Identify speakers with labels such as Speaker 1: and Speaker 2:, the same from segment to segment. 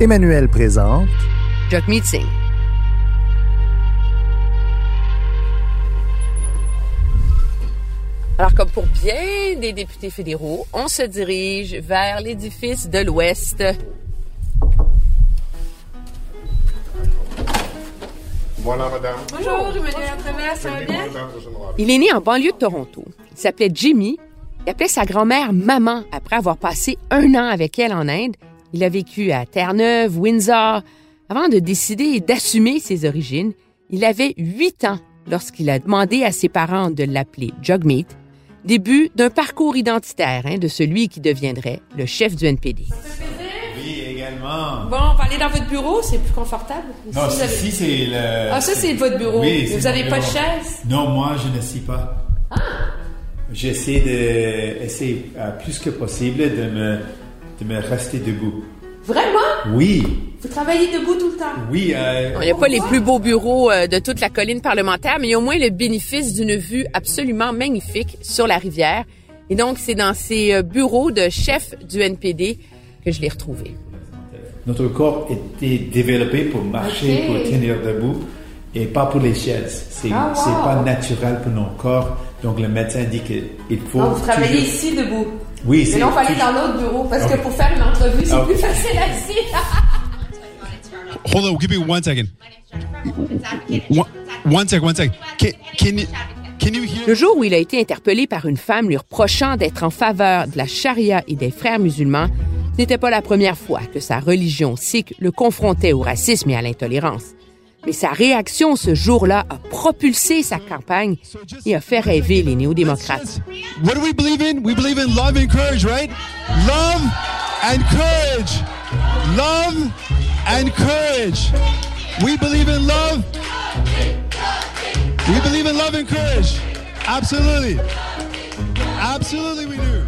Speaker 1: Emmanuel présente
Speaker 2: Jock Meeting. Alors, comme pour bien des députés fédéraux, on se dirige vers l'édifice de l'Ouest.
Speaker 3: Voilà, madame.
Speaker 2: Bonjour, Emmanuel Travers, ça va bien? Il est né en banlieue de Toronto. Il s'appelait Jimmy. Il appelait sa grand-mère maman après avoir passé un an avec elle en Inde. Il a vécu à Terre-Neuve, Windsor. Avant de décider d'assumer ses origines, il avait huit ans lorsqu'il a demandé à ses parents de l'appeler Jugmeat, début d'un parcours identitaire hein, de celui qui deviendrait le chef du NPD.
Speaker 4: Oui, également.
Speaker 2: Bon, on va aller dans votre bureau, c'est plus confortable.
Speaker 4: Non,
Speaker 2: Si vous avez-
Speaker 4: ici, c'est le...
Speaker 2: Ah, ça, c'est votre bureau.
Speaker 4: Oui,
Speaker 2: vous
Speaker 4: mon
Speaker 2: avez pas de chaise?
Speaker 4: Non, moi, je ne suis pas.
Speaker 2: Ah!
Speaker 4: J'essaie de, essayer euh, plus que possible de me, de me rester debout.
Speaker 2: Vraiment?
Speaker 4: Oui,
Speaker 2: Vous travaillez debout tout le temps?
Speaker 4: oui. euh,
Speaker 2: Il n'y a pas les plus beaux bureaux euh, de toute la colline parlementaire, mais il y a au moins le bénéfice d'une vue absolument magnifique sur la rivière. Et donc, c'est dans ces euh, bureaux de chef du NPD que je l'ai retrouvé.
Speaker 4: Notre corps était développé pour marcher, pour tenir debout, et pas pour les chaises. C'est
Speaker 2: Ah, wow.
Speaker 4: pas naturel pour nos corps. Donc le médecin dit qu'il faut.
Speaker 2: Ah, vous travaillez
Speaker 4: toujours-
Speaker 2: ici debout.
Speaker 4: Oui,
Speaker 2: Mais
Speaker 4: c'est.
Speaker 2: là, on va aller
Speaker 4: toujours-
Speaker 2: dans l'autre bureau parce que pour faire une entrevue, c'est plus facile assis.
Speaker 5: Hold on, give me one second. One, one sec, one sec. Can, can, you, can you hear?
Speaker 2: Le jour où il a été interpellé par une femme lui reprochant d'être en faveur de la charia et des frères musulmans, ce n'était pas la première fois que sa religion sikh le confrontait au racisme et à l'intolérance. Mais sa réaction ce jour-là a propulsé sa campagne et a fait rêver les néo-démocrates.
Speaker 5: What do we believe in? We believe in love and courage, right? Love and courage. Love and courage. We believe in love. We believe in love and courage. Absolutely. Absolutely, we do.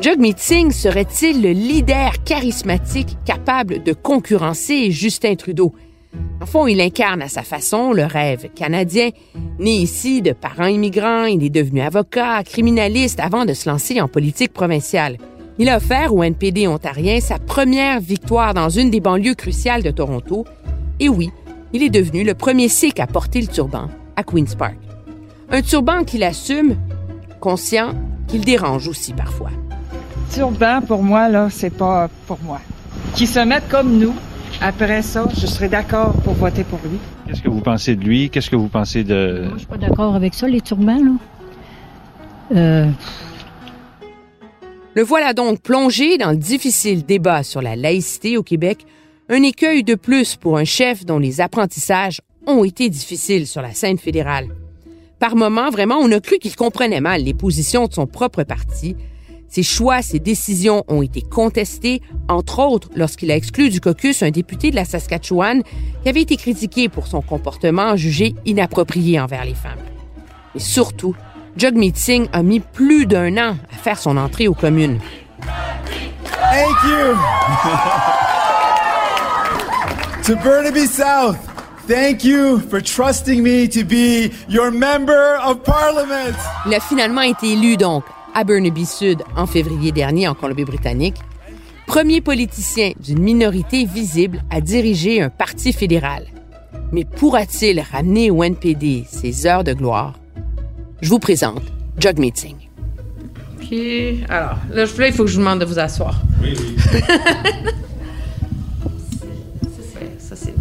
Speaker 2: Jagmeet Singh serait-il le leader charismatique capable de concurrencer Justin Trudeau? En fond, il incarne à sa façon le rêve canadien. Né ici de parents immigrants, il est devenu avocat, criminaliste avant de se lancer en politique provinciale. Il a offert au NPD ontarien sa première victoire dans une des banlieues cruciales de Toronto. Et oui, il est devenu le premier Sikh à porter le turban à Queen's Park. Un turban qu'il assume, conscient qu'il dérange aussi parfois.
Speaker 6: Turban, pour moi, là, c'est pas pour moi. Qui se mettent comme nous, après ça, je serais d'accord pour voter pour lui.
Speaker 7: Qu'est-ce que vous pensez de lui? Qu'est-ce que vous pensez de...
Speaker 8: Moi, je suis pas d'accord avec ça, les turbans, là. Euh,
Speaker 2: Le voilà donc plongé dans le difficile débat sur la laïcité au Québec, un écueil de plus pour un chef dont les apprentissages ont été difficiles sur la scène fédérale. Par moments, vraiment, on a cru qu'il comprenait mal les positions de son propre parti. Ses choix, ses décisions ont été contestés, entre autres lorsqu'il a exclu du caucus un député de la Saskatchewan qui avait été critiqué pour son comportement jugé inapproprié envers les femmes. Mais surtout, Jagmeet Singh a mis plus d'un an à faire son entrée aux communes.
Speaker 1: Thank you. to Burnaby South, thank you for trusting me to be your member of parliament.
Speaker 2: Il a finalement été élu donc à Burnaby Sud en février dernier en Colombie-Britannique, premier politicien d'une minorité visible à diriger un parti fédéral. Mais pourra-t-il ramener au NPD ses heures de gloire? Je vous présente Jagmeet Singh. OK. Alors, là, il faut que je vous demande de vous asseoir.
Speaker 4: Oui, oui.
Speaker 2: Ça, c'est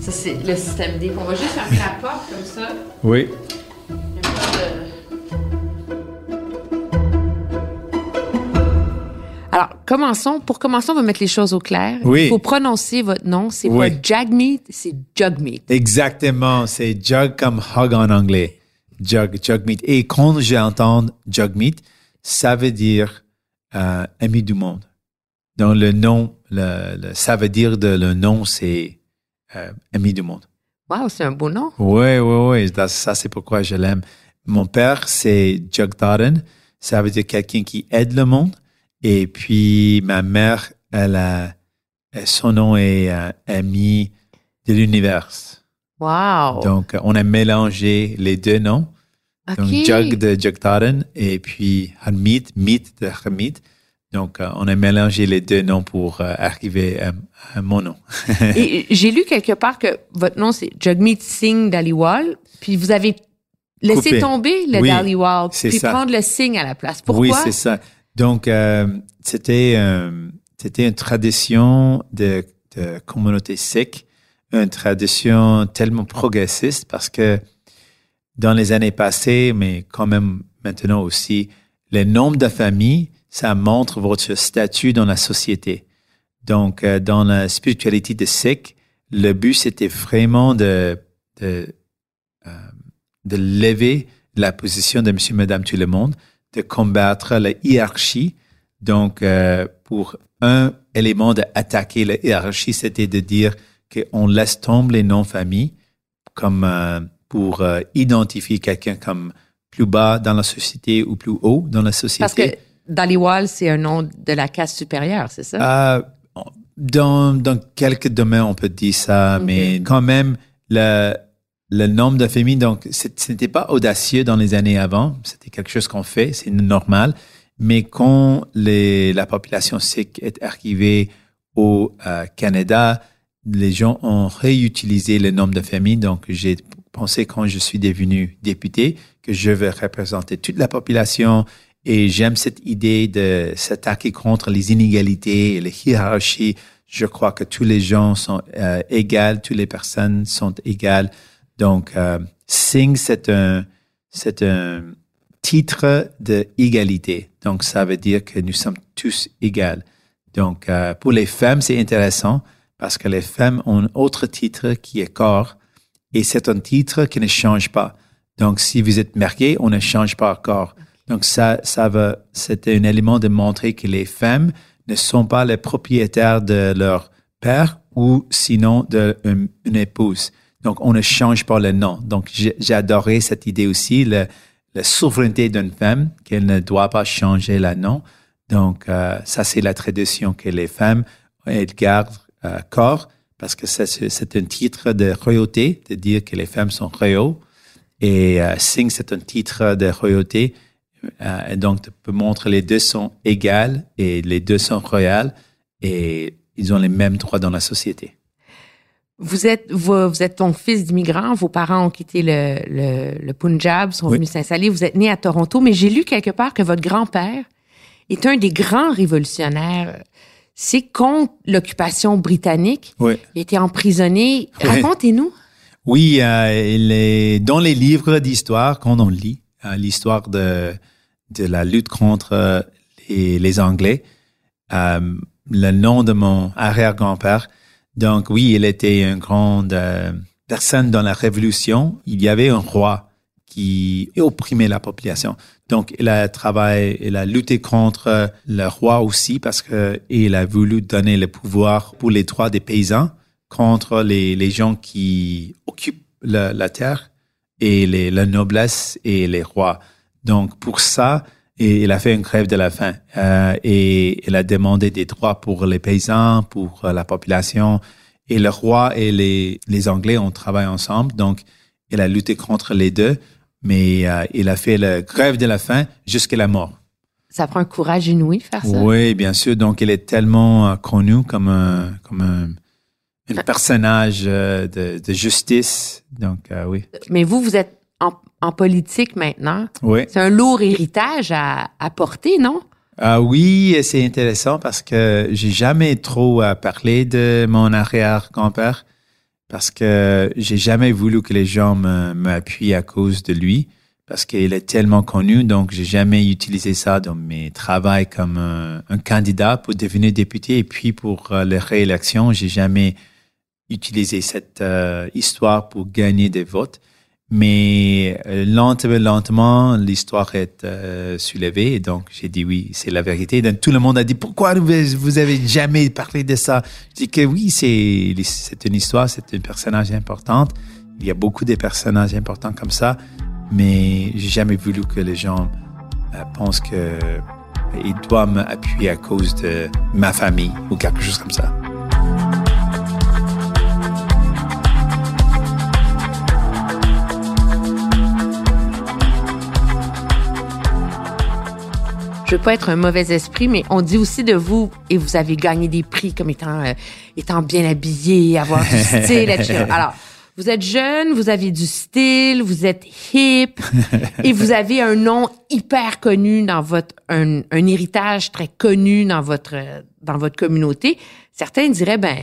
Speaker 2: ça, c'est le système D. On va juste fermer la porte comme ça.
Speaker 4: Oui.
Speaker 2: Alors, commençons. Pour commencer, on va mettre les choses au clair.
Speaker 4: Oui.
Speaker 2: Il faut prononcer votre nom. C'est
Speaker 4: Oui.
Speaker 2: pas Jagmeet, c'est Jugmeet.
Speaker 4: Exactement, c'est jug comme hug en anglais. Jug, jug meat. Et quand j'entends jug meat, ça veut dire euh, ami du monde. Donc, le nom, le, le- ça veut dire de le nom, c'est euh, ami du monde.
Speaker 2: Wow, c'est un beau nom.
Speaker 4: Oui, oui, oui. Ça, ça, c'est pourquoi je l'aime. Mon père, c'est Jugdaden. Ça veut dire quelqu'un qui aide le monde. Et puis, ma mère, elle a, son nom est euh, ami de l'univers.
Speaker 2: Wow.
Speaker 4: Donc, on a mélangé les deux noms.
Speaker 2: OK.
Speaker 4: Donc, Jug de Jugdaden et puis Hamid, Meet de Hamid. Donc, euh, on a mélangé les deux noms pour euh, arriver à, à mon nom.
Speaker 2: Et j'ai lu quelque part que votre nom, c'est Jagmeet Singh Daliwal, puis vous avez laissé
Speaker 4: Coupé.
Speaker 2: tomber le
Speaker 4: Oui,
Speaker 2: Daliwal,
Speaker 4: c'est
Speaker 2: puis
Speaker 4: ça.
Speaker 2: prendre le Singh à la place. Pourquoi?
Speaker 4: Oui, c'est ça. Donc, euh, c'était euh, c'était une tradition de, de communauté sikh, une tradition tellement progressiste parce que dans les années passées, mais quand même maintenant aussi, le nombre de familles, ça montre votre statut dans la société. Donc, euh, dans la spiritualité de Sikh, le but, c'était vraiment de, de, euh, de lever la position de monsieur, madame, tout le monde, de combattre la hiérarchie. Donc, euh, pour un élément d'attaquer la hiérarchie, c'était de dire qu'on laisse tomber les noms-familles comme euh, pour euh, identifier quelqu'un comme plus bas dans la société ou plus haut dans la société.
Speaker 2: Parce que Daliwal, c'est un nom de la caste supérieure, c'est ça?
Speaker 4: Dans, dans quelques domaines, on peut dire ça, mais quand même, le, le nombre de familles, donc, ce n'était pas audacieux dans les années avant. C'était quelque chose qu'on fait, c'est normal. Mais quand les, la population sikh est arrivée au euh, Canada, les gens ont réutilisé le nombre de familles. Donc, j'ai pensé quand je suis devenu député que je vais représenter toute la population et j'aime cette idée de s'attaquer contre les inégalités et les hiérarchies. Je crois que tous les gens sont euh, égaux, toutes les personnes sont égales. Donc, euh, c'est un, c'est un titre de égalité. Donc, ça veut dire que nous sommes tous égaux. Donc, euh, pour les femmes, c'est intéressant parce que les femmes ont un autre titre qui est corps et c'est un titre qui ne change pas. Donc, si vous êtes marié, on ne change pas corps. Donc, ça, ça va, c'est un élément de montrer que les femmes ne sont pas les propriétaires de leur père ou sinon de une, une épouse. Donc, on ne change pas le nom. Donc, j'ai adoré cette idée aussi, le- la souveraineté d'une femme, qu'elle ne doit pas changer le nom. Donc, euh, ça, c'est la tradition que les femmes, elles gardent euh, corps parce que c'est un titre de royauté, de dire que les femmes sont royaux. Et euh, Singh, c'est un titre de royauté. Euh, et donc, tu montrer les deux sont égales et les deux sont royales et ils ont les mêmes droits dans la société.
Speaker 2: Vous êtes, vous, vous êtes ton fils d'immigrant, vos parents ont quitté le, le, le Punjab, sont
Speaker 4: Oui.
Speaker 2: venus s'installer, vous êtes né à Toronto, mais j'ai lu quelque part que votre grand-père est un des grands révolutionnaires. C'est contre l'occupation britannique.
Speaker 4: Oui.
Speaker 2: Il été emprisonné.
Speaker 4: Oui.
Speaker 2: Racontez-nous.
Speaker 4: Oui, euh, dans les livres d'histoire qu'on en lit, euh, l'histoire de, de la lutte contre euh, les, les Anglais, euh, le nom de mon arrière-grand-père. Donc oui, il était une grande euh, personne dans la Révolution. Il y avait un roi qui opprimait la population. Donc il a travaillé, il a lutté contre le roi aussi parce que il a voulu donner le pouvoir pour les droits des paysans contre les, les gens qui occupent la, la terre et les, la noblesse et les rois. Donc, pour ça, et il a fait une grève de la faim euh, et il a demandé des droits pour les paysans, pour euh, la population. Et le roi et les, les Anglais ont travaillé ensemble. Donc, il a lutté contre les deux, mais euh, il a fait la grève de la faim jusqu'à la mort.
Speaker 2: Ça prend un courage inouï de faire ça.
Speaker 4: Oui, bien sûr. Donc, il est tellement connu comme un, comme un, un personnage de, de justice. Donc, oui.
Speaker 2: Mais vous, vous êtes en, politique maintenant.
Speaker 4: Oui.
Speaker 2: C'est un lourd héritage à, à porter, non?
Speaker 4: Ah oui, c'est intéressant parce que j'ai jamais trop parlé de mon arrière-grand-père parce que j'ai jamais voulu que les gens m'appuient à cause de lui parce qu'il est tellement connu, donc j'ai jamais utilisé ça dans mes travaux comme un, un candidat pour devenir député et puis pour euh, la réélection, j'ai jamais utilisé cette euh, histoire pour gagner des votes. Mais euh, lentement, lentement, l'histoire est euh, soulevée. Donc, j'ai dit oui, c'est la vérité. Donc, tout le monde a dit pourquoi vous, avez jamais parlé de ça? Je dis que oui, c'est c'est une histoire, c'est un personnage important. Il y a beaucoup de personnages importants comme ça, mais j'ai jamais voulu que les gens euh, pensent que ils doivent m'appuyer à cause de ma famille ou quelque chose comme ça.
Speaker 2: Je veux pas être un mauvais esprit, mais on dit aussi de vous, et vous avez gagné des prix comme étant, euh, étant bien habillé, avoir du style, etc. Alors, vous êtes jeune, vous avez du style, vous êtes hip, et vous avez un nom hyper connu dans votre, un, un héritage très connu dans votre, dans votre communauté. Certains diraient, ben,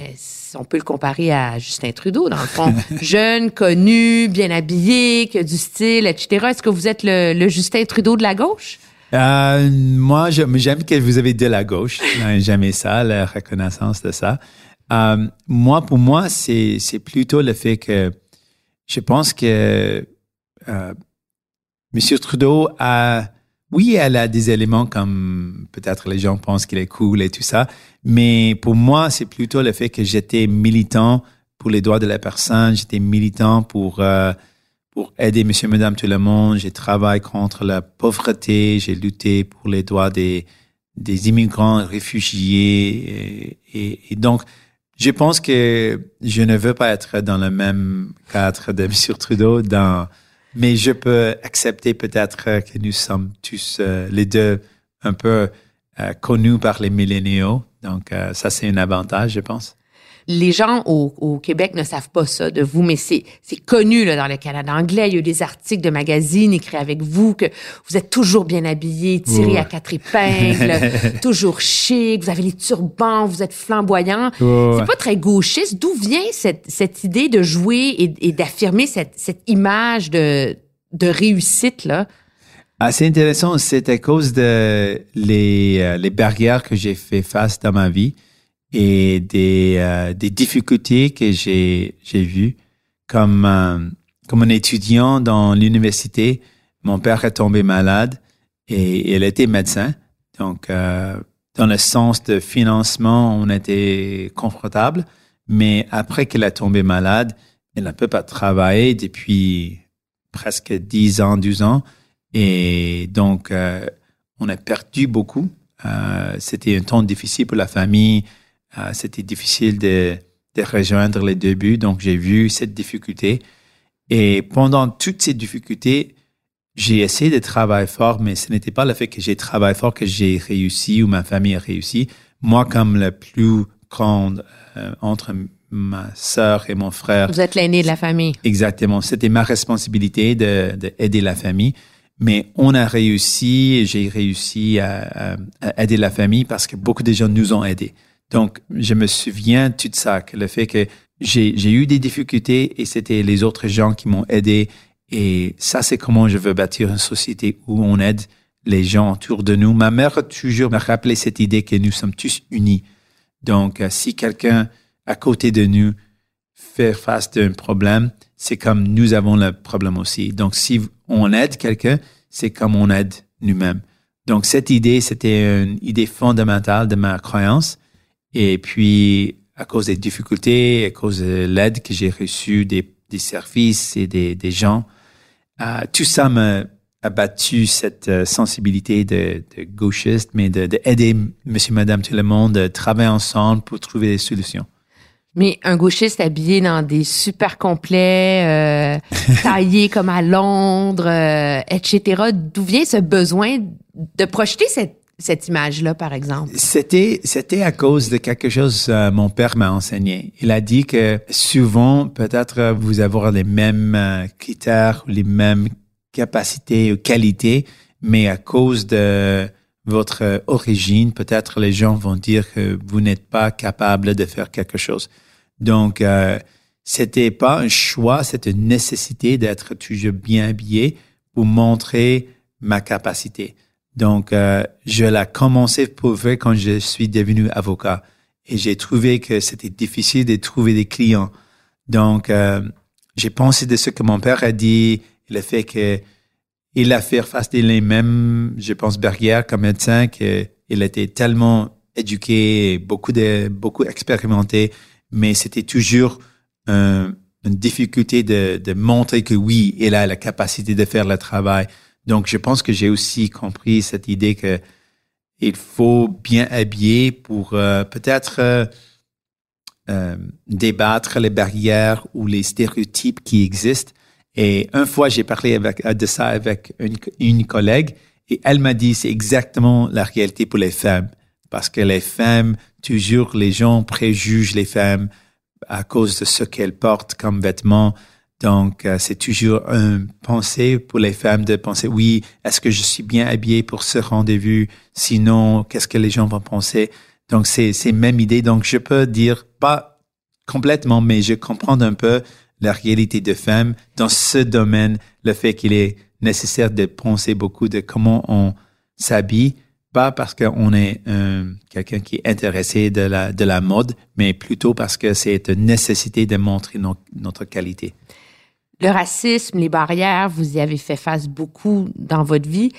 Speaker 2: on peut le comparer à Justin Trudeau, dans le fond. Jeune, connu, bien habillé, qui a du style, etc. Est-ce que vous êtes le, le Justin Trudeau de la gauche?
Speaker 4: Euh, moi, j'aime que vous avez de la gauche. J'aime ça, la reconnaissance de ça. Euh, moi, pour moi, c'est plutôt le fait que je pense que euh, M. Trudeau a, oui, elle a des éléments comme peut-être les gens pensent qu'il est cool et tout ça, mais pour moi, c'est plutôt le fait que j'étais militant pour les droits de la personne, j'étais militant pour euh, aider monsieur, madame, tout le monde. J'ai travaillé contre la pauvreté. J'ai lutté pour les droits des, des immigrants réfugiés. Et, donc, je pense que je ne veux pas être dans le même cadre de monsieur Trudeau, dans, mais je peux accepter peut-être que nous sommes tous euh, les deux un peu euh, connus par les milléniaux. Donc, euh, ça, c'est un avantage, je pense
Speaker 2: les gens au, Québec ne savent pas ça de vous, mais c'est connu là, dans le Canada anglais. Il y a eu des articles de magazines écrits avec vous que vous êtes toujours bien habillé, tiré à quatre épingles, toujours chic, vous avez les turbans, vous êtes flamboyant. c'est pas très gauchiste. D'où vient cette, cette idée de jouer et, d'affirmer cette, cette image de, de réussite là?
Speaker 4: Assez intéressant, c'est à cause de les, euh, les barrières que j'ai fait face dans ma vie et des, euh, des difficultés que j'ai j'ai vues. Comme euh, comme un étudiant dans l'université mon père est tombé malade et il était médecin. Donc euh, dans le sens de financement on était confortable. Mais après qu'il a tombé malade il ne peut pas travailler depuis presque 10 ans 12 ans. Et donc on a perdu beaucoup. C'était un temps difficile pour la famille euh, c'était difficile de, de, rejoindre les débuts, donc j'ai vu cette difficulté. Et pendant toutes ces difficultés, j'ai essayé de travailler fort, mais ce n'était pas le fait que j'ai travaillé fort que j'ai réussi ou ma famille a réussi. Moi, comme le plus grand euh, entre ma sœur et mon frère.
Speaker 2: Vous êtes l'aîné de la famille.
Speaker 4: Exactement. C'était ma responsabilité de, de, aider la famille. Mais on a réussi, j'ai réussi à, à, aider la famille parce que beaucoup de gens nous ont aidés. Donc, je me souviens de tout ça, que le fait que j'ai eu des difficultés et c'était les autres gens qui m'ont aidé. Et ça, c'est comment je veux bâtir une société où on aide les gens autour de nous. Ma mère a toujours me rappelé cette idée que nous sommes tous unis. Donc, euh, si quelqu'un à côté de nous fait face d'un problème, c'est comme nous avons le problème aussi. Donc, si on aide quelqu'un, c'est comme on aide nous-mêmes. Donc, cette idée, c'était une idée fondamentale de ma croyance. Et puis, à cause des difficultés, à cause de l'aide que j'ai reçue des, des, services et des, des gens, euh, tout ça m'a abattu cette euh, sensibilité de, de, gauchiste, mais de, de, aider monsieur, madame, tout le monde, de travailler ensemble pour trouver des solutions.
Speaker 2: Mais un gauchiste habillé dans des super complets, euh, taillés comme à Londres, euh, etc. D'où vient ce besoin de projeter cette cette image-là, par exemple?
Speaker 4: C'était, c'était à cause de quelque chose que mon père m'a enseigné. Il a dit que souvent, peut-être vous avez les mêmes euh, critères ou les mêmes capacités ou qualités, mais à cause de votre origine, peut-être les gens vont dire que vous n'êtes pas capable de faire quelque chose. Donc, euh, c'était pas un choix, c'était une nécessité d'être toujours bien habillé pour montrer ma capacité. Donc, euh, je l'ai commencé pour vrai quand je suis devenu avocat. Et j'ai trouvé que c'était difficile de trouver des clients. Donc, euh, j'ai pensé de ce que mon père a dit, le fait que il a fait face des les mêmes, je pense, barrières comme médecin, qu'il était tellement éduqué, beaucoup de, beaucoup expérimenté, mais c'était toujours une difficulté de, de montrer que oui, il a la capacité de faire le travail. Donc, je pense que j'ai aussi compris cette idée que il faut bien habiller pour euh, peut-être euh, euh, débattre les barrières ou les stéréotypes qui existent. Et une fois, j'ai parlé avec, de ça avec une, une collègue et elle m'a dit c'est exactement la réalité pour les femmes. Parce que les femmes, toujours les gens préjugent les femmes à cause de ce qu'elles portent comme vêtements. Donc, euh, c'est toujours un pensée pour les femmes de penser, oui, est-ce que je suis bien habillée pour ce rendez-vous? Sinon, qu'est-ce que les gens vont penser? Donc, c'est, c'est même idée. Donc, je peux dire, pas complètement, mais je comprends un peu la réalité de femmes dans ce domaine, le fait qu'il est nécessaire de penser beaucoup de comment on s'habille, pas parce qu'on est euh, quelqu'un qui est intéressé de la, de la mode, mais plutôt parce que c'est une nécessité de montrer notre qualité
Speaker 2: le racisme, les barrières, vous y avez fait face beaucoup dans votre vie.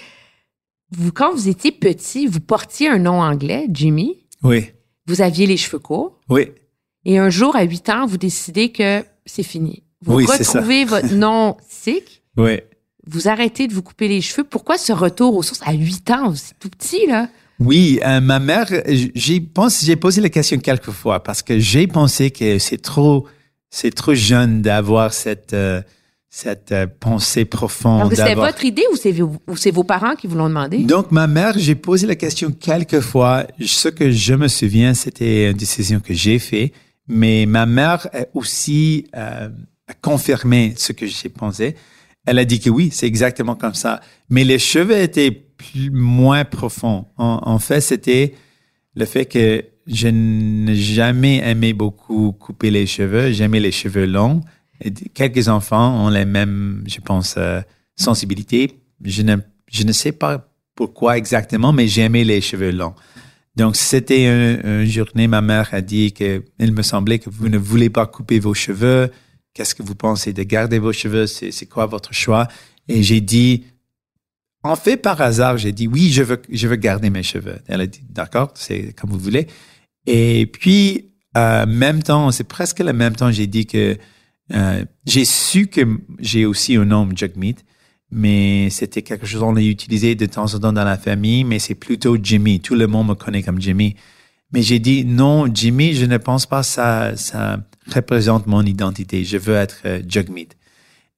Speaker 2: Vous, quand vous étiez petit, vous portiez un nom anglais, Jimmy.
Speaker 4: Oui.
Speaker 2: Vous aviez les cheveux courts.
Speaker 4: Oui.
Speaker 2: Et un jour, à 8 ans, vous décidez que c'est fini. Vous
Speaker 4: oui,
Speaker 2: retrouvez votre nom sikh.
Speaker 4: Oui.
Speaker 2: Vous arrêtez de vous couper les cheveux. Pourquoi ce retour aux sources à 8 ans? C'est tout petit, là.
Speaker 4: Oui, euh, ma mère, j'ai j'ai posé la question quelques fois parce que j'ai pensé que c'est trop, c'est trop jeune d'avoir cette euh, cette euh, pensée profonde.
Speaker 2: Donc, c'était votre idée ou c'est vos, c'est vos parents qui vous l'ont demandé?
Speaker 4: Donc, ma mère, j'ai posé la question quelques fois. Ce que je me souviens, c'était une décision que j'ai faite. Mais ma mère a aussi euh, a confirmé ce que j'ai pensé. Elle a dit que oui, c'est exactement comme ça. Mais les cheveux étaient plus, moins profonds. En, en fait, c'était le fait que je n'ai jamais aimé beaucoup couper les cheveux. J'aimais les cheveux longs quelques enfants ont les mêmes, je pense, euh, sensibilités. Je ne, sais pas pourquoi exactement, mais j'aimais les cheveux longs. Donc, c'était une, journée, ma mère a dit que il me semblait que vous ne voulez pas couper vos cheveux. Qu'est-ce que vous pensez de garder vos cheveux? C'est quoi votre choix? Et j'ai dit, en fait, par hasard, j'ai dit, oui, je veux, je veux garder mes cheveux. Elle a dit, d'accord, c'est comme vous voulez. Et puis, en même temps, c'est presque le même temps, j'ai dit que euh, j'ai su que j'ai aussi un nom Jagmeet, mais c'était quelque chose qu'on a utilisé de temps en temps dans la famille, mais c'est plutôt Jimmy. Tout le monde me connaît comme Jimmy. Mais j'ai dit non, Jimmy, je ne pense pas ça ça représente mon identité. Je veux être euh.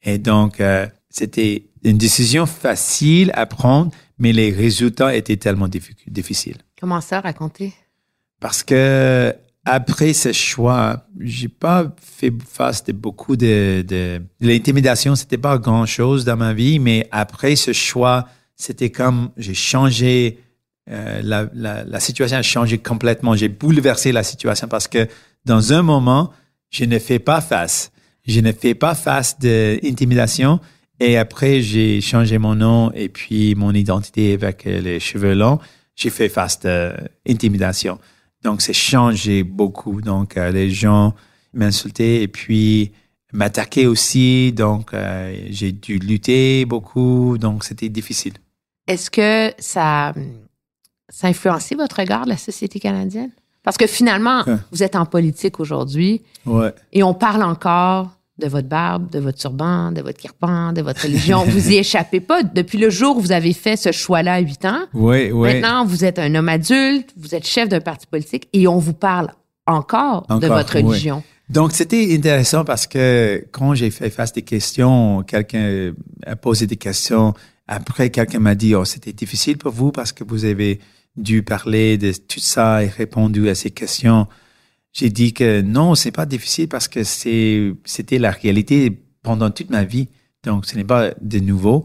Speaker 4: Et donc euh, c'était une décision facile à prendre, mais les résultats étaient tellement difficiles.
Speaker 2: Comment ça, raconter?
Speaker 4: Parce que après ce choix, j'ai pas fait face de beaucoup de, de... l'intimidation. C'était pas grand chose dans ma vie, mais après ce choix, c'était comme j'ai changé. Euh, la, la, la, situation a changé complètement. J'ai bouleversé la situation parce que dans un moment, je ne fais pas face. Je ne fais pas face de intimidation. Et après, j'ai changé mon nom et puis mon identité avec les cheveux longs. J'ai fait face de intimidation. Donc, c'est changé beaucoup. Donc, euh, les gens m'insultaient et puis m'attaquaient aussi. Donc, euh, j'ai dû lutter beaucoup. Donc, c'était difficile.
Speaker 2: Est-ce que ça, ça a influencé votre regard de la société canadienne? Parce que finalement, vous êtes en politique aujourd'hui.
Speaker 4: Ouais.
Speaker 2: Et on parle encore de votre barbe, de votre turban, de votre kirpan, de votre religion. vous y échappez pas. Depuis le jour où vous avez fait ce choix-là à 8 ans,
Speaker 4: oui, oui.
Speaker 2: maintenant, vous êtes un homme adulte, vous êtes chef d'un parti politique et on vous parle encore, de votre religion.
Speaker 4: Donc, c'était intéressant parce que quand j'ai fait face des questions, quelqu'un a posé des questions. Après, quelqu'un m'a dit, oh, c'était difficile pour vous parce que vous avez dû parler de tout ça et répondu à ces questions j'ai dit que non, c'est pas difficile parce que c'est, c'était la réalité pendant toute ma vie. Donc, ce n'est pas de nouveau.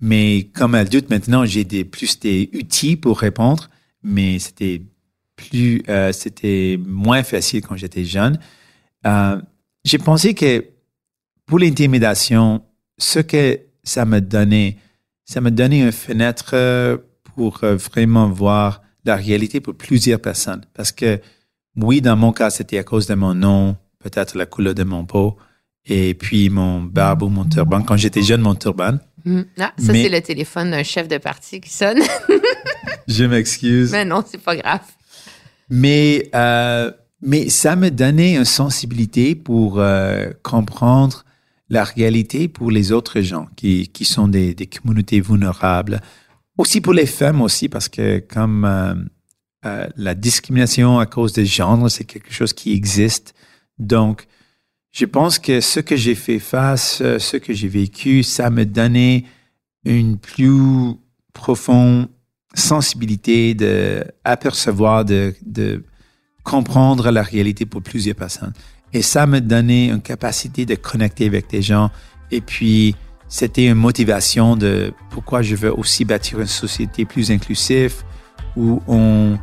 Speaker 4: Mais comme adulte, maintenant, j'ai des, plus des outils pour répondre, mais c'était plus, euh, c'était moins facile quand j'étais jeune. Euh, j'ai pensé que pour l'intimidation, ce que ça me donnait, ça me donnait une fenêtre pour vraiment voir la réalité pour plusieurs personnes. Parce que oui, dans mon cas, c'était à cause de mon nom, peut-être la couleur de mon peau. Et puis mon barbe ou mon turban. Quand j'étais jeune, mon turban.
Speaker 2: Hmm. Ah, ça, c'est le téléphone d'un chef de parti qui sonne.
Speaker 4: Je m'excuse.
Speaker 2: Mais non, c'est pas grave.
Speaker 4: Mais, euh, mais ça me donnait une sensibilité pour euh, comprendre la réalité pour les autres gens qui, qui sont des, des communautés vulnérables. Aussi pour les femmes aussi, parce que comme euh, euh, la discrimination à cause des genres, c'est quelque chose qui existe. Donc, je pense que ce que j'ai fait face, euh, ce que j'ai vécu, ça me donnait une plus profonde sensibilité de apercevoir, de, de comprendre la réalité pour plusieurs personnes. Et ça me donnait une capacité de connecter avec des gens. Et puis, c'était une motivation de pourquoi je veux aussi bâtir une société plus inclusive où on,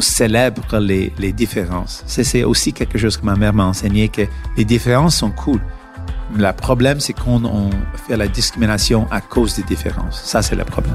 Speaker 4: célèbre les, différences. C'est aussi quelque chose que ma mère m'a enseigné, que les différences sont cool. Le problème, c'est qu'on on fait la discrimination à cause des différences. Ça, c'est le problème.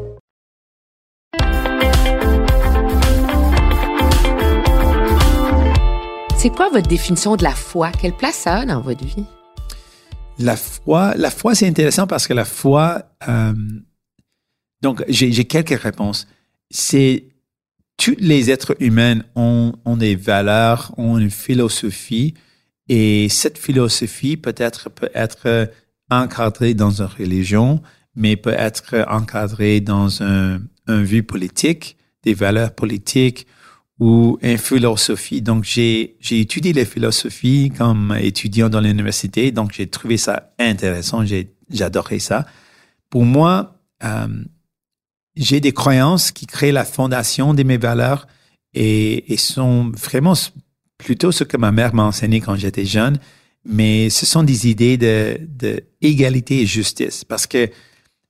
Speaker 2: C'est quoi votre définition de la foi? Quelle place ça a dans votre vie?
Speaker 4: La foi, la foi, c'est intéressant parce que la foi, euh, donc j'ai quelques réponses. C'est tous les êtres humains ont, ont des valeurs, ont une philosophie, et cette philosophie peut-être peut être encadrée dans une religion, mais peut être encadrée dans un, un vue politique, des valeurs politiques ou une philosophie. Donc, j'ai, étudié les philosophies comme étudiant dans l'université, donc j'ai trouvé ça intéressant, j'ai, j'adorais ça. Pour moi, euh, j'ai des croyances qui créent la fondation de mes valeurs et, et sont vraiment plutôt ce que ma mère m'a enseigné quand j'étais jeune, mais ce sont des idées de, de égalité et justice parce que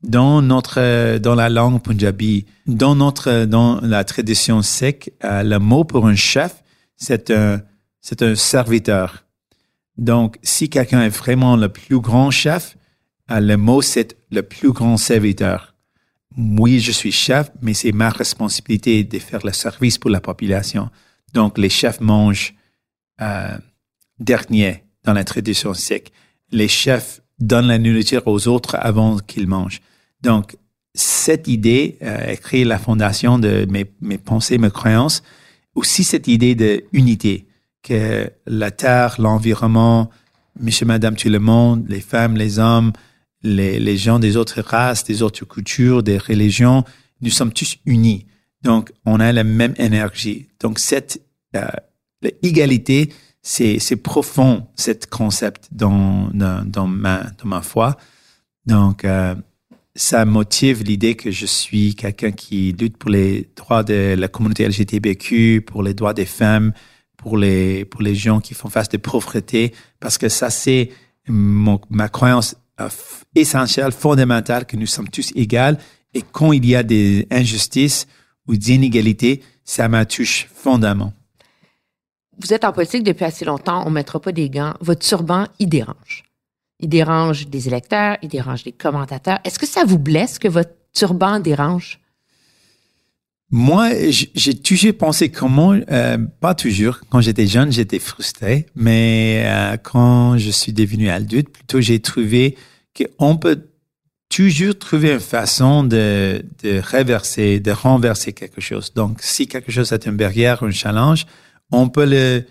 Speaker 4: dans notre dans la langue punjabi, dans notre dans la tradition sikh, euh, le mot pour un chef, c'est un c'est un serviteur. Donc, si quelqu'un est vraiment le plus grand chef, euh, le mot c'est le plus grand serviteur. Oui, je suis chef, mais c'est ma responsabilité de faire le service pour la population. Donc, les chefs mangent euh, dernier dans la tradition sikh. Les chefs donnent la nourriture aux autres avant qu'ils mangent. Donc, cette idée euh, créé la fondation de mes, mes pensées, mes croyances. Aussi cette idée de unité, que la terre, l'environnement, monsieur, madame, tout le monde, les femmes, les hommes, les, les gens des autres races, des autres cultures, des religions, nous sommes tous unis. Donc, on a la même énergie. Donc, cette euh, l'égalité, c'est c'est profond, cet concept dans, dans, dans, ma, dans ma foi. Donc, euh, ça motive l'idée que je suis quelqu'un qui lutte pour les droits de la communauté LGBTQ, pour les droits des femmes, pour les, pour les gens qui font face de pauvreté, parce que ça, c'est ma croyance euh, essentielle, fondamentale, que nous sommes tous égaux. Et quand il y a des injustices ou des inégalités, ça me touche fondamentalement.
Speaker 2: Vous êtes en politique depuis assez longtemps, on ne mettra pas des gants. Votre turban, il dérange. Il dérange des électeurs, il dérange des commentateurs. Est-ce que ça vous blesse que votre turban dérange?
Speaker 4: Moi, j'ai toujours pensé comment, euh, pas toujours, quand j'étais jeune, j'étais frustré, mais euh, quand je suis devenu adulte, plutôt j'ai trouvé qu'on peut toujours trouver une façon de, de reverser, de renverser quelque chose. Donc, si quelque chose est une barrière, un challenge, on peut le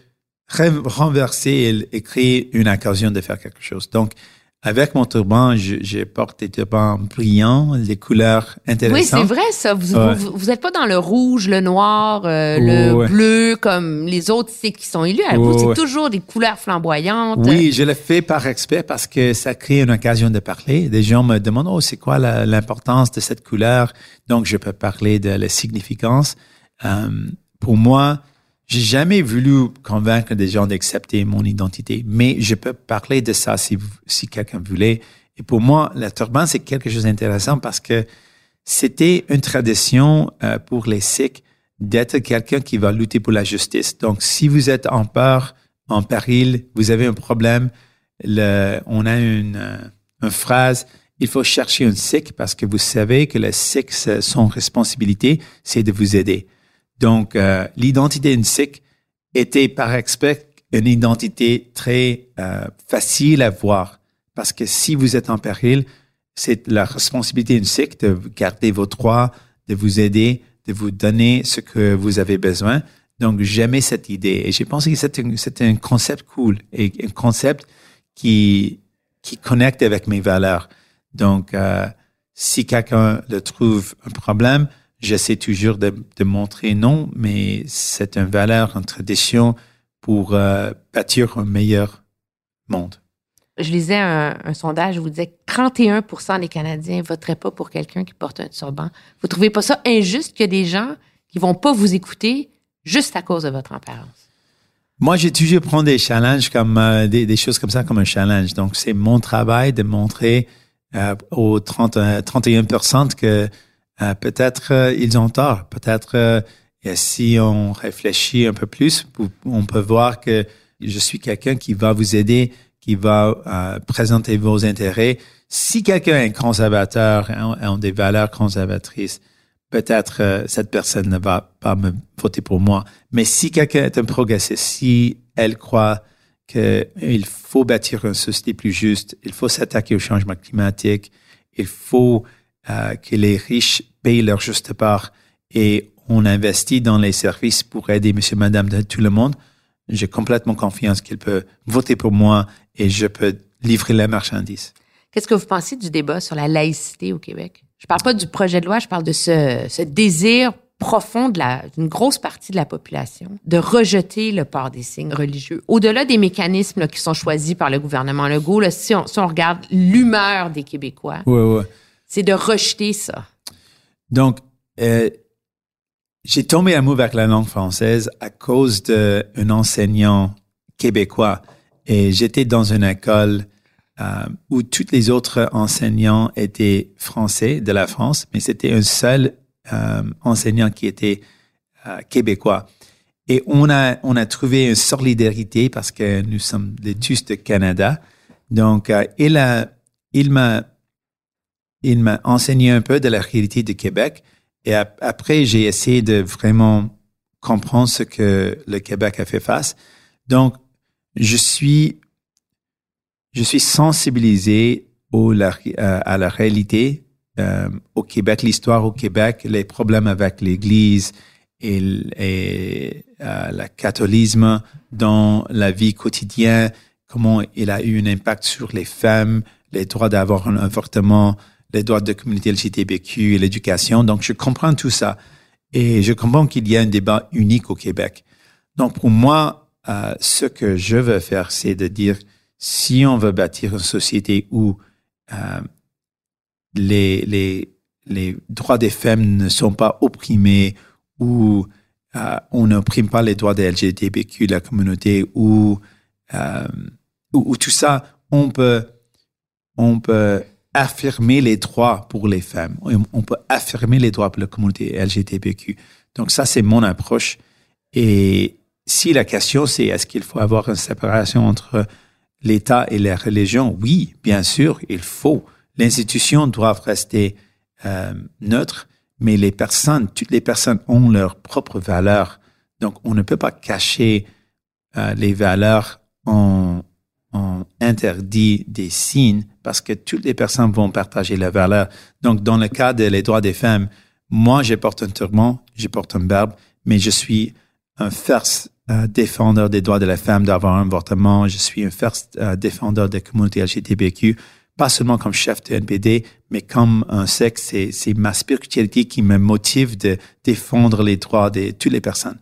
Speaker 4: re- renverser et, et créer une occasion de faire quelque chose. Donc, avec mon turban, je, je porte des turbans brillants, des couleurs intéressantes.
Speaker 2: Oui, c'est vrai ça. Vous,
Speaker 4: Ouais.
Speaker 2: vous, vous êtes pas dans le rouge, le noir, euh,
Speaker 4: Ouais.
Speaker 2: le bleu comme les autres c'est qui sont élus. vous,
Speaker 4: Ouais,
Speaker 2: c'est
Speaker 4: ouais.
Speaker 2: toujours des couleurs flamboyantes.
Speaker 4: Oui, je le fais par expert parce que ça crée une occasion de parler. Des gens me demandent, oh, c'est quoi l'importance de cette couleur? Donc, je peux parler de la significance. Euh, pour moi, j'ai jamais voulu convaincre des gens d'accepter mon identité, mais je peux parler de ça si, si quelqu'un voulait. Et pour moi, la turban, c'est quelque chose d'intéressant parce que c'était une tradition euh, pour les Sikhs d'être quelqu'un qui va lutter pour la justice. Donc, si vous êtes en peur, en péril, vous avez un problème, le, on a une, euh, une phrase, il faut chercher un Sikh parce que vous savez que le Sikh, son responsabilité, c'est de vous aider. Donc, euh, l'identité Sikh était par expect une identité très euh, facile à voir parce que si vous êtes en péril, c'est la responsabilité d'une Sikh de garder vos droits, de vous aider, de vous donner ce que vous avez besoin. Donc, j'aimais cette idée et j'ai pensé que c'était un concept cool et un concept qui, qui connecte avec mes valeurs. Donc, euh, si quelqu'un le trouve un problème, j'essaie toujours de, de, montrer non, mais c'est une valeur, une tradition pour euh, bâtir un meilleur monde.
Speaker 2: Je lisais un, un sondage où vous disait que 31% des Canadiens ne voteraient pas pour quelqu'un qui porte un turban. Vous trouvez pas ça injuste qu'il y a des gens qui vont pas vous écouter juste à cause de votre apparence?
Speaker 4: Moi, j'ai toujours pris des challenges comme euh, des, des, choses comme ça comme un challenge. Donc, c'est mon travail de montrer euh, aux 30, 31% que euh, peut-être euh, ils ont tort. Peut-être euh, si on réfléchit un peu plus, on peut voir que je suis quelqu'un qui va vous aider, qui va présenter vos intérêts. Si quelqu'un est conservateur, a, a des valeurs conservatrices, peut-être cette personne ne va pas me voter pour moi. Mais si quelqu'un est un progressiste, si elle croit qu'il faut bâtir une société plus juste, il faut s'attaquer au changement climatique, il faut euh, que les riches payent leur juste part et on investit dans les services pour aider monsieur, madame, de tout le monde, j'ai complètement confiance qu'il peut voter pour moi et je peux livrer la marchandise.
Speaker 2: Qu'est-ce que vous pensez du débat sur la laïcité au Québec? Je parle pas du projet de loi, je parle de ce, ce désir profond d'une grosse partie de la population de rejeter le port des signes religieux. Au-delà des mécanismes qui sont choisis par le gouvernement Legault, là, si, on, si, on, regarde l'humeur des Québécois,
Speaker 4: ouais, ouais.
Speaker 2: c'est de rejeter ça.
Speaker 4: Donc, euh, j'ai tombé amoureux avec la langue française à cause d'un enseignant québécois. Et j'étais dans une école euh, où tous les autres enseignants étaient français de la France, mais c'était un seul euh, enseignant qui était euh, québécois. Et on a, on a trouvé une solidarité parce que nous sommes tous de Canada. Donc, il a, il m'a, il m'a enseigné un peu de la réalité du Québec. Et ap après, j'ai essayé de vraiment comprendre ce que le Québec a fait face. Donc, je suis, je suis sensibilisé à la réalité euh, au Québec, l'histoire au Québec, les problèmes avec l'Église et, et euh, le catholisme dans la vie quotidienne, comment il a eu un impact sur les femmes, les droits d'avoir un avortement, les droits de communauté LGBTQ et l'éducation. Donc, je comprends tout ça. Et je comprends qu'il y a un débat unique au Québec. Donc, pour moi, euh, ce que je veux faire, c'est de dire, si on veut bâtir une société où euh, les, les, les droits des femmes ne sont pas opprimés ou euh, on n'opprime pas les droits des LGBTQ, la communauté, euh, ou, ou, tout ça, on peut, on peut affirmer les droits pour les femmes. On peut affirmer les droits pour la communauté LGBTQ. Donc ça, c'est mon approche. Et si la question, c'est est-ce qu'il faut avoir une séparation entre l'État et la religion, oui, bien sûr, il faut. Les institutions doivent rester euh, neutres, mais les personnes, toutes les personnes ont leurs propres valeurs. Donc, on ne peut pas cacher euh, les valeurs en, en interdit des signes parce que toutes les personnes vont partager leurs valeurs. Donc, dans le cas des droits des femmes, moi, je porte un turban, je porte un barbe, mais je suis un first euh, défendeur des droits de la femme d'avoir un avortement. Je suis un first euh, défendeur des communautés LGBTQ pas seulement comme chef de NPD, mais comme un sexe, c'est ma spiritualité qui me motive de défendre les droits de toutes les personnes.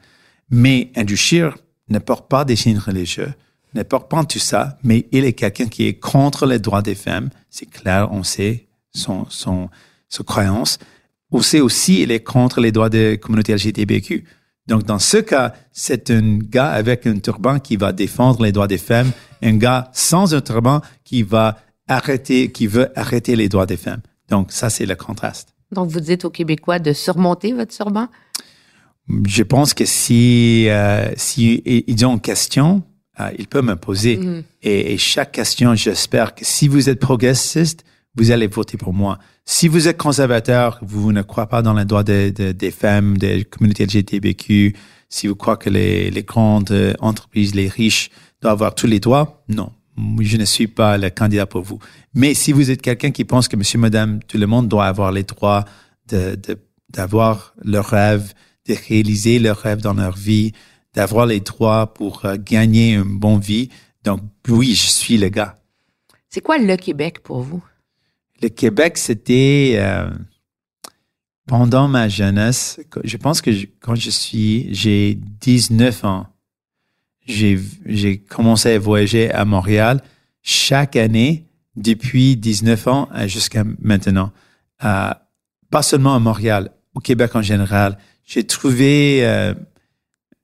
Speaker 4: Mais Andrew ne porte pas des signes religieux, ne porte pas tout ça, mais il est quelqu'un qui est contre les droits des femmes. C'est clair, on sait son, son, son croyance. On sait aussi il est contre les droits des communautés LGBTQ. Donc, dans ce cas, c'est un gars avec un turban qui va défendre les droits des femmes, un gars sans un turban qui va arrêter, qui veut arrêter les droits des femmes. Donc, ça, c'est le contraste.
Speaker 2: Donc, vous dites aux Québécois de surmonter votre turban?
Speaker 4: Je pense que si, euh, si ils ont une question, euh, ils peuvent me poser.
Speaker 2: Mhm.
Speaker 4: Et, et chaque question, j'espère que si vous êtes progressiste, vous allez voter pour moi. Si vous êtes conservateur, vous ne croyez pas dans les droits des, femmes, des communautés LGBTQ, si vous croyez que les, les grandes entreprises, les riches doivent avoir tous les droits, non. Je ne suis pas le candidat pour vous. Mais si vous êtes quelqu'un qui pense que monsieur, madame, tout le monde doit avoir les droits de, de, d'avoir leur rêve, de réaliser leur rêve dans leur vie, d'avoir les droits pour euh, gagner une bonne vie. Donc, oui, je suis le gars.
Speaker 2: C'est quoi le Québec pour vous?
Speaker 4: Le Québec, c'était euh, pendant ma jeunesse. Je pense que je- quand je suis, j'ai 19 ans, j'ai commencé à voyager à Montréal chaque année depuis 19 ans jusqu'à maintenant. Euh, pas seulement à Montréal, au Québec en général. J'ai trouvé, euh,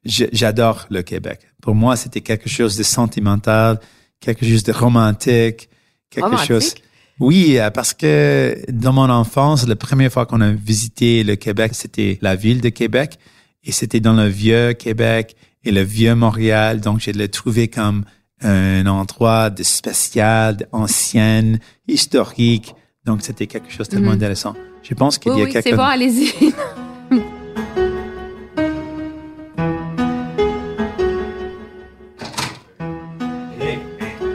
Speaker 4: j'adore le Québec. Pour moi, c'était quelque chose de sentimental, quelque chose de romantique, quelque
Speaker 2: Romantique?
Speaker 4: chose. Oui, euh, parce que dans mon enfance, la première fois qu'on a visité le Québec, c'était la ville de Québec et c'était dans le vieux Québec et le vieux Montréal. Donc, je l'ai trouvé comme un endroit de spécial, d'ancien, historique. Donc, c'était quelque chose de tellement
Speaker 2: Mhm.
Speaker 4: intéressant. Je pense qu'il
Speaker 2: Oui,
Speaker 4: y a
Speaker 2: oui,
Speaker 4: quelque
Speaker 2: c'est bon, allez-y.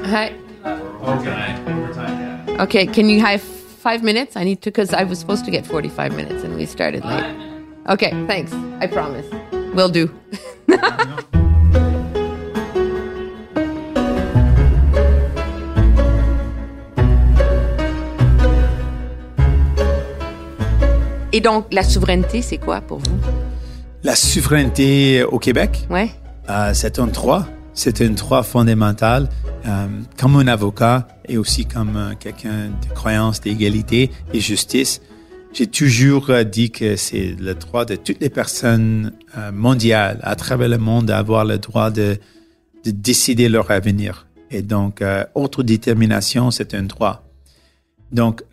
Speaker 2: Hi. Okay, can you have five minutes? I need to, because I was supposed to get 45 minutes and we started late. Okay, thanks. I promise. Will do. Et donc, la souveraineté, c'est quoi pour vous?
Speaker 4: La souveraineté au Québec,
Speaker 2: Ouais?
Speaker 4: euh, c'est un droit. C'est un droit fondamental. Euh, comme un avocat et aussi comme euh, quelqu'un de croyance d'égalité et justice, j'ai toujours euh, dit que c'est le droit de toutes les personnes mondiales à travers le monde d'avoir le droit de, de décider leur avenir. Et donc, autodétermination, c'est un droit. Donc,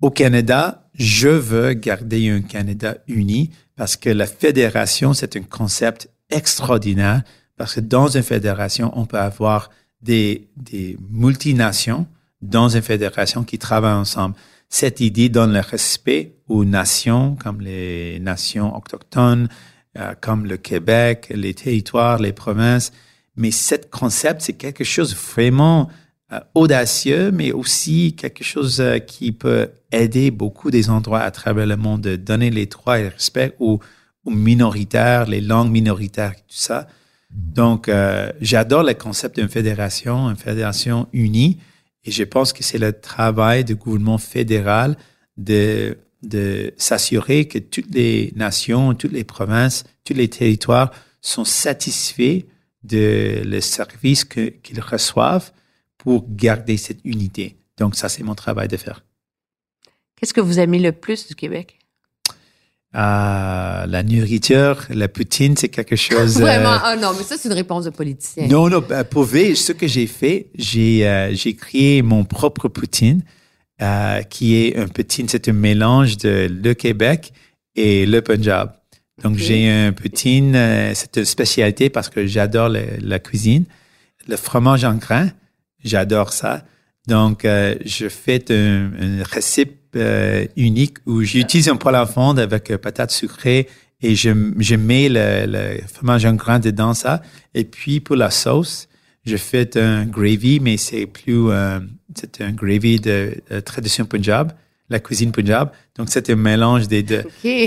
Speaker 4: au Canada, je veux garder un Canada uni parce que la fédération, c'est un concept extraordinaire parce que dans une fédération, on peut avoir des, des multinations dans une fédération qui travaillent ensemble. Cette idée donne le respect aux nations comme les nations autochtones, euh, comme le Québec, les territoires, les provinces. Mais cet concept, c'est quelque chose vraiment euh, audacieux, mais aussi quelque chose euh, qui peut aider beaucoup des endroits à travers le monde de donner les droits et le respect aux minoritaires, les langues minoritaires, tout ça. Donc, euh, j'adore le concept d'une fédération, une fédération unie, et je pense que c'est le travail du gouvernement fédéral de, de s'assurer que toutes les nations, toutes les provinces, tous les territoires sont satisfaits de le service que- qu'ils reçoivent pour garder cette unité. Donc, ça, c'est mon travail de faire.
Speaker 2: Qu'est-ce que vous aimez le plus du Québec?
Speaker 4: Ah, la nourriture, la poutine, c'est quelque chose.
Speaker 2: Vraiment? Ah non, mais ça, c'est une réponse de politicien.
Speaker 4: Non, non, bah, pour vrai, ce que j'ai fait, j'ai euh, j'ai créé mon propre poutine, euh, qui est un poutine, c'est un mélange de le Québec et le Punjab. Donc, j'ai un poutine, c'est une spécialité parce que j'adore la cuisine. Le fromage en grains, j'adore ça. Donc, je fais un, un recette euh, unique où j'utilise un poêle à fondre avec euh, patates sucrées et je, je mets le, le fromage en grains dedans ça. Et puis, pour la sauce, je fais un gravy, mais c'est plus, euh, c'est un gravy de, de tradition punjab, la cuisine punjab. Donc, c'est un mélange des deux.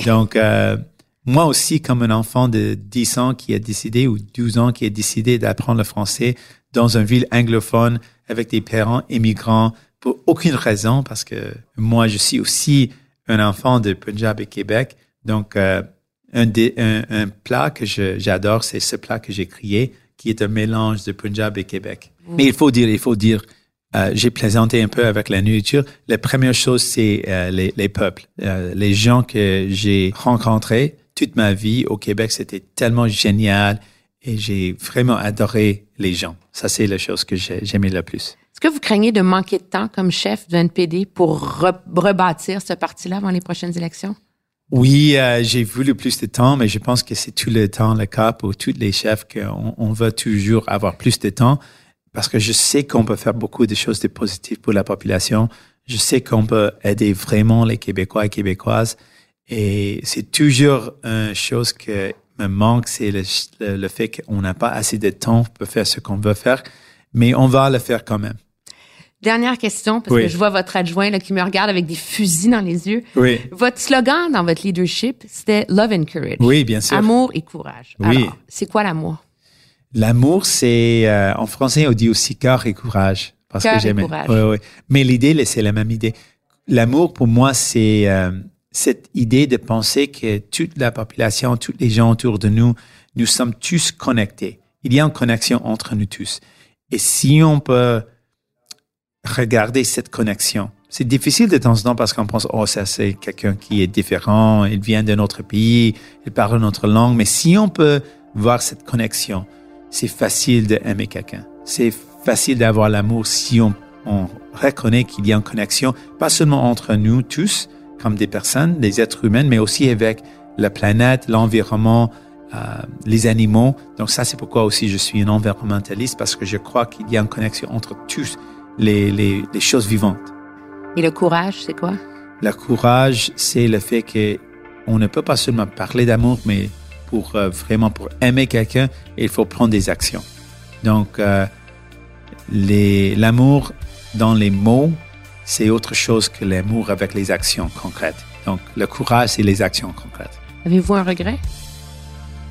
Speaker 4: Donc, euh, moi aussi, comme un enfant de 10 ans qui a décidé, ou 12 ans qui a décidé d'apprendre le français dans une ville anglophone avec des parents immigrants pour aucune raison, parce que moi, je suis aussi un enfant de Punjab et Québec. Donc, euh, un, des, un, un plat que j'adore, c'est ce plat que j'ai créé, qui est un mélange de Punjab et Québec. Mais il faut dire, il faut dire, euh, j'ai plaisanté un peu avec la nourriture. La première chose, c'est euh, les, les peuples, Euh, les gens que j'ai rencontrés. toute ma vie au Québec, c'était tellement génial et j'ai vraiment adoré les gens. Ça, c'est la chose que j'aimais le plus.
Speaker 2: Est-ce que vous craignez de manquer de temps comme chef du NPD pour rebâtir ce parti-là avant les prochaines élections?
Speaker 4: Oui, euh, j'ai voulu plus de temps, mais je pense que c'est tout le temps le cas pour tous les chefs qu'on on veut toujours avoir plus de temps parce que je sais qu'on peut faire beaucoup de choses de positives pour la population. Je sais qu'on peut aider vraiment les Québécois et Québécoises. Et c'est toujours une chose que me manque, c'est le, fait qu'on n'a pas assez de temps pour faire ce qu'on veut faire, mais on va le faire quand même.
Speaker 2: Dernière question, parce que je vois votre adjoint là, qui me regarde avec des fusils dans les yeux.
Speaker 4: Oui.
Speaker 2: Votre slogan dans votre leadership, c'était Love and Courage.
Speaker 4: Oui, bien sûr.
Speaker 2: Amour et courage.
Speaker 4: Oui.
Speaker 2: Alors, c'est quoi l'amour?
Speaker 4: L'amour, c'est, euh, en français, on dit aussi cœur et courage. Parce
Speaker 2: cœur
Speaker 4: que j'aime.
Speaker 2: Et courage.
Speaker 4: Oui, oui. Mais l'idée, c'est la même idée. L'amour, pour moi, c'est euh, cette idée de penser que toute la population, tous les gens autour de nous, nous sommes tous connectés. Il y a une connexion entre nous tous. Et si on peut regarder cette connexion. C'est difficile de temps en temps parce qu'on pense, oh, ça c'est quelqu'un qui est différent, il vient d'un autre pays, il parle notre langue, mais si on peut voir cette connexion, c'est facile d'aimer quelqu'un. C'est facile d'avoir l'amour si on, on reconnaît qu'il y a une connexion, pas seulement entre nous tous, comme des personnes, des êtres humains, mais aussi avec la planète, l'environnement, euh, les animaux. Donc ça, c'est pourquoi aussi je suis un environnementaliste, parce que je crois qu'il y a une connexion entre tous les, les, les choses vivantes.
Speaker 2: Et le courage, c'est quoi?
Speaker 4: Le courage, c'est le fait que on ne peut pas seulement parler d'amour, mais pour euh, vraiment pour aimer quelqu'un, il faut prendre des actions. Donc, euh, l'amour dans les mots, c'est autre chose que l'amour avec les actions concrètes. Donc, le courage, c'est les actions concrètes.
Speaker 2: Avez-vous un regret?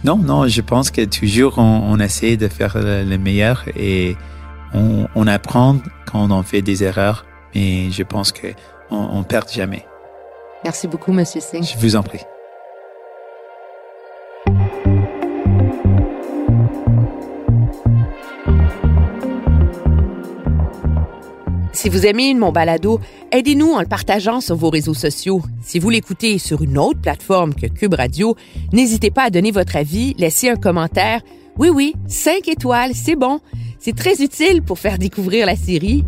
Speaker 4: Non, non, je pense que toujours on, on essaie de faire le, le meilleur et on, on, apprend quand on fait des erreurs, mais je pense qu'on on perd jamais.
Speaker 2: Merci beaucoup, Monsieur Singh.
Speaker 4: Je vous en prie.
Speaker 2: Si vous aimez mon balado, aidez-nous en le partageant sur vos réseaux sociaux. Si vous l'écoutez sur une autre plateforme que Cube Radio, n'hésitez pas à donner votre avis, laisser un commentaire. Oui, oui, cinq étoiles, c'est bon. C'est très utile pour faire découvrir la série.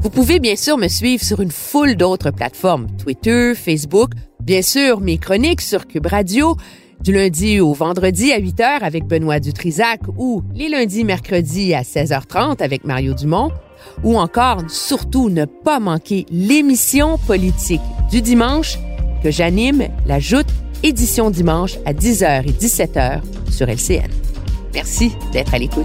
Speaker 2: Vous pouvez bien sûr me suivre sur une foule d'autres plateformes, Twitter, Facebook, bien sûr mes chroniques sur Cube Radio, du lundi au vendredi à 8 h avec Benoît Dutrisac ou les lundis, mercredis à 16h30 avec Mario Dumont, ou encore surtout ne pas manquer l'émission politique du dimanche que j'anime, la Joute édition dimanche à 10h et 17h sur LCN. Merci d'être à l'écoute.